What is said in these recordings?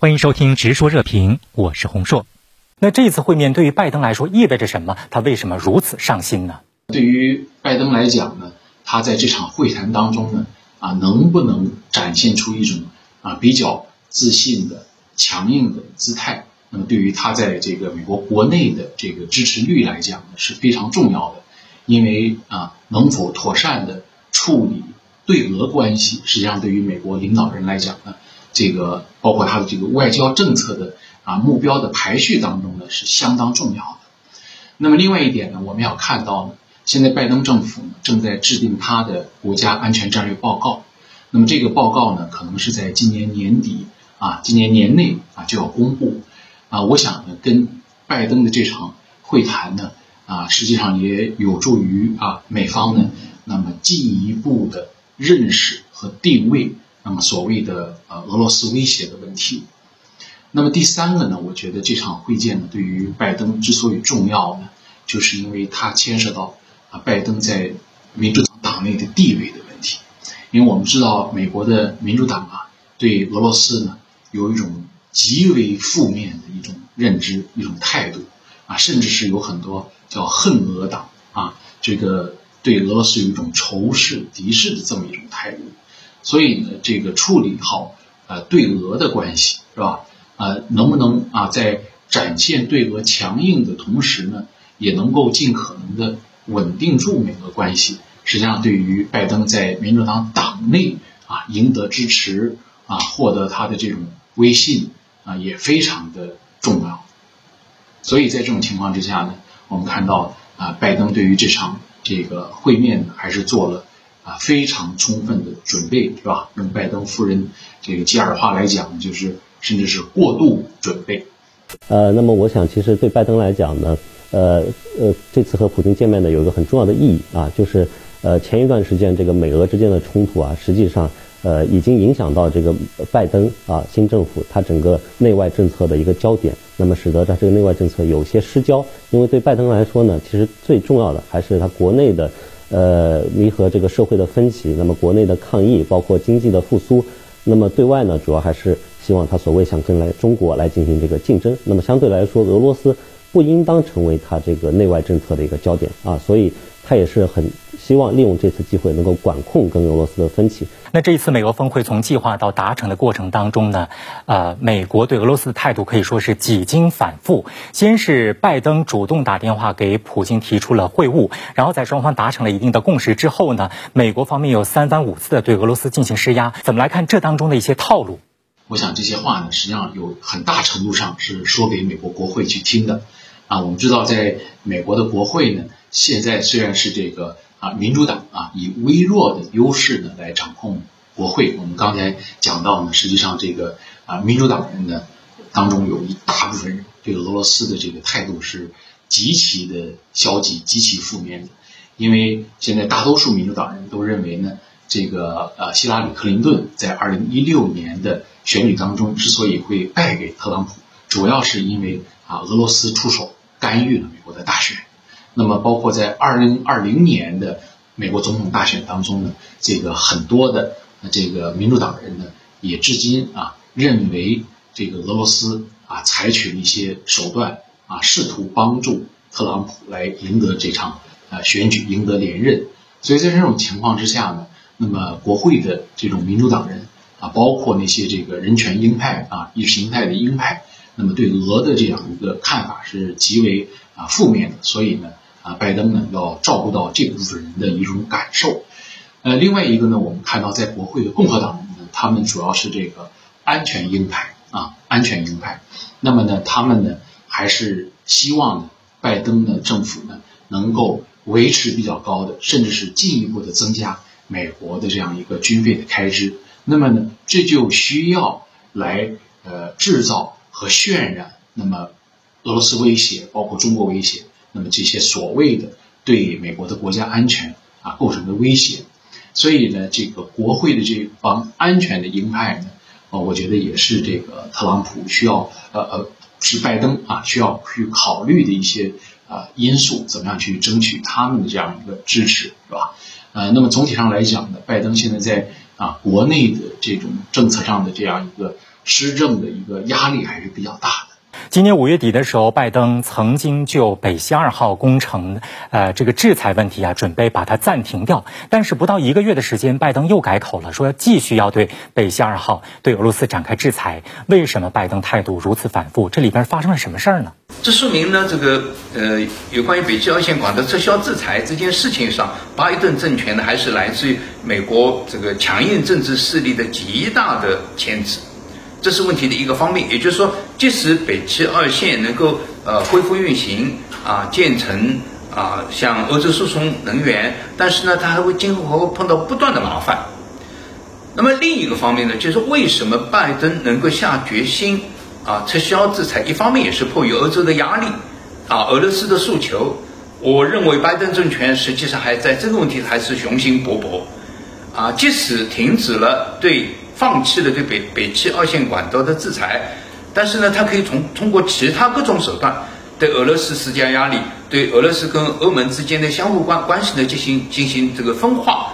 欢迎收听《直说热评》，我是洪硕。那这次会面对于拜登来说意味着什么？他为什么如此上心呢？对于拜登来讲呢，他在这场会谈当中呢，啊，能不能展现出一种啊比较自信的、强硬的姿态？那么对于他在这个美国国内的这个支持率来讲呢，是非常重要的。因为啊，能否妥善的处理对俄关系，实际上对于美国领导人来讲呢，这个包括他的这个外交政策的啊目标的排序当中呢，是相当重要的。那么另外一点呢，我们要看到呢，现在拜登政府呢正在制定他的国家安全战略报告。那么这个报告呢，可能是在今年年底啊，今年年内啊就要公布。啊，我想呢，跟拜登的这场会谈呢，啊，实际上也有助于啊美方呢，那么进一步的认识和定位，那么所谓的呃俄罗斯威胁的问题。那么第三个呢，我觉得这场会见呢，对于拜登之所以重要呢，就是因为它牵涉到啊拜登在民主党党内的地位的问题。因为我们知道，美国的民主党啊，对俄罗斯呢有一种。极为负面的一种认知、一种态度啊，甚至是有很多叫恨俄党啊，这个对俄罗斯有一种仇视、敌视的这么一种态度。所以呢，这个处理好呃对俄的关系是吧？呃，能不能啊在展现对俄强硬的同时呢，也能够尽可能的稳定住美俄关系？实际上，对于拜登在民主党党内啊赢得支持啊，获得他的这种威信。啊，也非常的重要，所以在这种情况之下呢，我们看到啊，拜登对于这场这个会面呢，还是做了非常充分的准备，是吧？用拜登夫人这个吉尔话来讲，就是甚至是过度准备。呃，那么我想，其实对拜登来讲呢，呃呃，这次和普京见面呢，有一个很重要的意义啊，就是呃，前一段时间这个美俄之间的冲突啊，实际上。呃，已经影响到这个拜登啊新政府他整个内外政策的一个焦点，那么使得他这个内外政策有些失焦。因为对拜登来说呢，其实最重要的还是他国内的呃弥合这个社会的分歧，那么国内的抗疫，包括经济的复苏。那么对外呢，主要还是希望他所谓想跟来中国来进行这个竞争。那么相对来说，俄罗斯不应当成为他这个内外政策的一个焦点啊，所以他也是很。希望利用这次机会能够管控跟俄罗斯的分歧。那这一次美俄峰会从计划到达成的过程当中呢，呃，美国对俄罗斯的态度可以说是几经反复。先是拜登主动打电话给普京提出了会晤，然后在双方达成了一定的共识之后呢，美国方面又三番五次的对俄罗斯进行施压。怎么来看这当中的一些套路？我想这些话呢，实际上有很大程度上是说给美国国会去听的。啊，我们知道在美国的国会呢，现在虽然是这个。啊，民主党啊，以微弱的优势呢来掌控国会。我们刚才讲到呢，实际上这个啊，民主党人呢当中有一大部分人对俄罗斯的这个态度是极其的消极、极其负面的。因为现在大多数民主党人都认为呢，这个呃，希拉里·克林顿在二零一六年的选举当中之所以会败给特朗普，主要是因为啊，俄罗斯出手干预了美国的大选。那么，包括在二零二零年的美国总统大选当中呢，这个很多的这个民主党人呢，也至今啊认为这个俄罗斯啊采取了一些手段啊，试图帮助特朗普来赢得这场啊选举，赢得连任。所以在这种情况之下呢，那么国会的这种民主党人啊，包括那些这个人权鹰派啊、意识形态的鹰派，那么对俄的这样一个看法是极为啊负面的。所以呢。啊，拜登呢要照顾到这部分人的一种感受，呃，另外一个呢，我们看到在国会的共和党呢，他们主要是这个安全鹰派啊，安全鹰派。那么呢，他们呢还是希望呢，拜登的政府呢能够维持比较高的，甚至是进一步的增加美国的这样一个军费的开支。那么呢，这就需要来呃制造和渲染，那么俄罗斯威胁，包括中国威胁。那么这些所谓的对美国的国家安全啊构成的威胁，所以呢，这个国会的这帮安全的鹰派呢，呃，我觉得也是这个特朗普需要呃呃是拜登啊需要去考虑的一些呃因素，怎么样去争取他们的这样一个支持，是吧？呃，那么总体上来讲呢，拜登现在在啊国内的这种政策上的这样一个施政的一个压力还是比较大的。今年五月底的时候，拜登曾经就北溪二号工程，呃，这个制裁问题啊，准备把它暂停掉。但是不到一个月的时间，拜登又改口了，说继续要对北溪二号对俄罗斯展开制裁。为什么拜登态度如此反复？这里边发生了什么事儿呢？这说明呢，这个呃，有关于北溪二线管的撤销制裁这件事情上，巴伊顿政权呢，还是来自于美国这个强硬政治势力的极大的牵制。这是问题的一个方面，也就是说，即使北溪二线能够呃恢复运行啊，建成啊，像欧洲输送能源，但是呢，它还会今后还会碰到不断的麻烦。那么另一个方面呢，就是为什么拜登能够下决心啊撤销制裁？一方面也是迫于欧洲的压力啊，俄罗斯的诉求。我认为拜登政权实际上还在这个问题还是雄心勃勃啊，即使停止了对。放弃了对北北汽二线管道的制裁，但是呢，它可以从通过其他各种手段对俄罗斯施加压力，对俄罗斯跟欧盟之间的相互关关系呢进行进行这个分化。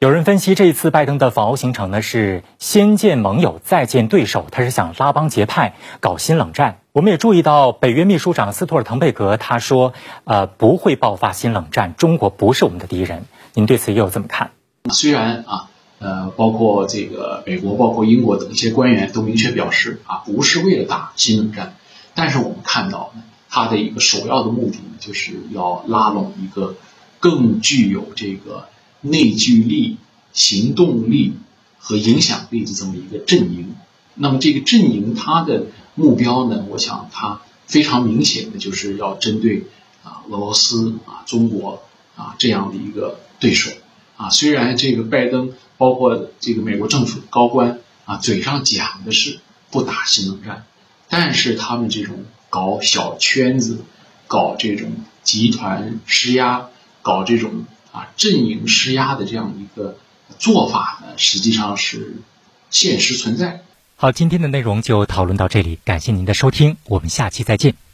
有人分析，这一次拜登的访欧行程呢是先见盟友再见对手，他是想拉帮结派搞新冷战。我们也注意到，北约秘书长斯托尔滕贝格他说，呃，不会爆发新冷战，中国不是我们的敌人。您对此又怎么看？虽然啊。呃，包括这个美国、包括英国等一些官员都明确表示啊，不是为了打新冷战，但是我们看到呢，他的一个首要的目的，就是要拉拢一个更具有这个内聚力、行动力和影响力的这么一个阵营。那么这个阵营它的目标呢，我想它非常明显的就是要针对啊俄罗斯啊中国啊这样的一个对手。啊，虽然这个拜登包括这个美国政府高官啊，嘴上讲的是不打新冷战，但是他们这种搞小圈子、搞这种集团施压、搞这种啊阵营施压的这样一个做法呢，实际上是现实存在。好，今天的内容就讨论到这里，感谢您的收听，我们下期再见。